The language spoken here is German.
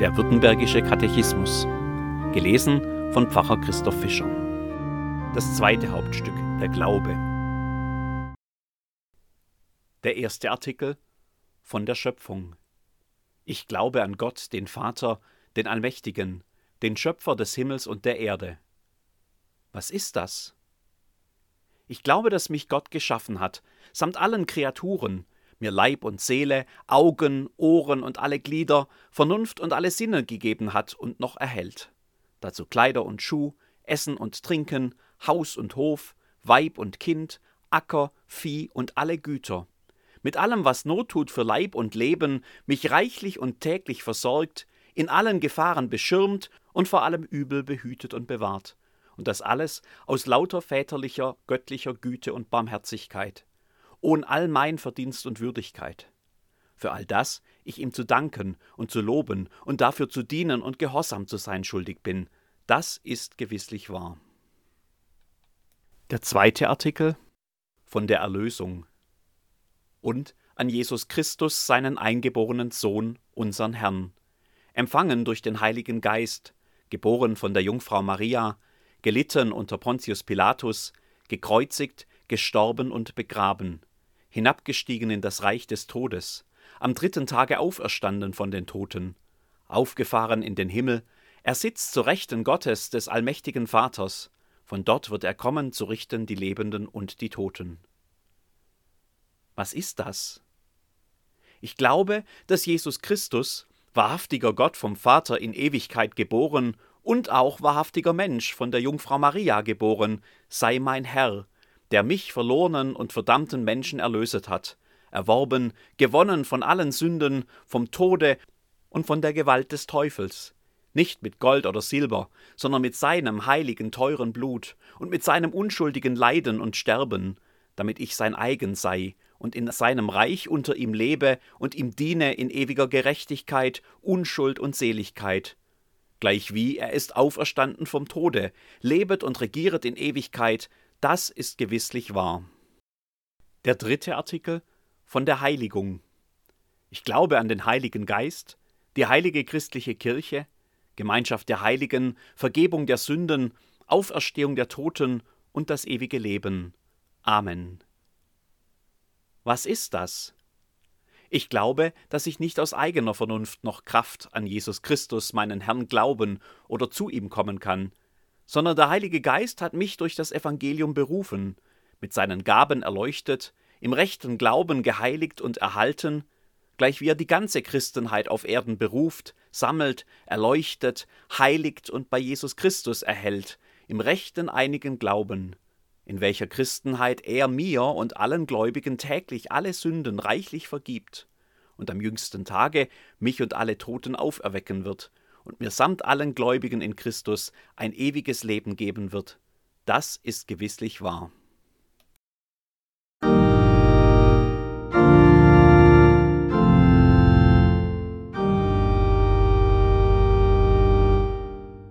Der Württembergische Katechismus. Gelesen von Pfarrer Christoph Fischer. Das zweite Hauptstück, der Glaube. Der erste Artikel von der Schöpfung. Ich glaube an Gott, den Vater, den Allmächtigen, den Schöpfer des Himmels und der Erde. Was ist das? Ich glaube, dass mich Gott geschaffen hat, samt allen Kreaturen, mir Leib und Seele, Augen, Ohren und alle Glieder, Vernunft und alle Sinne gegeben hat und noch erhält. Dazu Kleider und Schuh, Essen und Trinken, Haus und Hof, Weib und Kind, Acker, Vieh und alle Güter. Mit allem, was Not tut für Leib und Leben, mich reichlich und täglich versorgt, in allen Gefahren beschirmt und vor allem Übel behütet und bewahrt. Und das alles aus lauter väterlicher, göttlicher Güte und Barmherzigkeit ohne all mein Verdienst und Würdigkeit. Für all das ich ihm zu danken und zu loben und dafür zu dienen und gehorsam zu sein schuldig bin, das ist gewisslich wahr. Der zweite Artikel von der Erlösung und an Jesus Christus, seinen eingeborenen Sohn, unseren Herrn, empfangen durch den Heiligen Geist, geboren von der Jungfrau Maria, gelitten unter Pontius Pilatus, gekreuzigt, gestorben und begraben, hinabgestiegen in das Reich des Todes, am dritten Tage auferstanden von den Toten, aufgefahren in den Himmel, er sitzt zur Rechten Gottes des allmächtigen Vaters, von dort wird er kommen zu richten die Lebenden und die Toten. Was ist das? Ich glaube, dass Jesus Christus, wahrhaftiger Gott vom Vater in Ewigkeit geboren und auch wahrhaftiger Mensch von der Jungfrau Maria geboren, sei mein Herr, der mich verlorenen und verdammten Menschen erlöset hat, erworben, gewonnen von allen Sünden, vom Tode und von der Gewalt des Teufels, nicht mit Gold oder Silber, sondern mit seinem heiligen, teuren Blut und mit seinem unschuldigen Leiden und Sterben, damit ich sein eigen sei und in seinem Reich unter ihm lebe und ihm diene in ewiger Gerechtigkeit, Unschuld und Seligkeit. Gleichwie er ist auferstanden vom Tode, lebet und regieret in Ewigkeit, das ist gewisslich wahr. Der dritte Artikel von der Heiligung. Ich glaube an den Heiligen Geist, die heilige christliche Kirche, Gemeinschaft der Heiligen, Vergebung der Sünden, Auferstehung der Toten und das ewige Leben. Amen. Was ist das? Ich glaube, dass ich nicht aus eigener Vernunft noch Kraft an Jesus Christus, meinen Herrn, glauben oder zu ihm kommen kann, sondern der Heilige Geist hat mich durch das Evangelium berufen, mit seinen Gaben erleuchtet, im rechten Glauben geheiligt und erhalten, gleich wie er die ganze Christenheit auf Erden beruft, sammelt, erleuchtet, heiligt und bei Jesus Christus erhält, im rechten einigen Glauben, in welcher Christenheit er mir und allen Gläubigen täglich alle Sünden reichlich vergibt und am jüngsten Tage mich und alle Toten auferwecken wird und mir samt allen Gläubigen in Christus ein ewiges Leben geben wird. Das ist gewisslich wahr.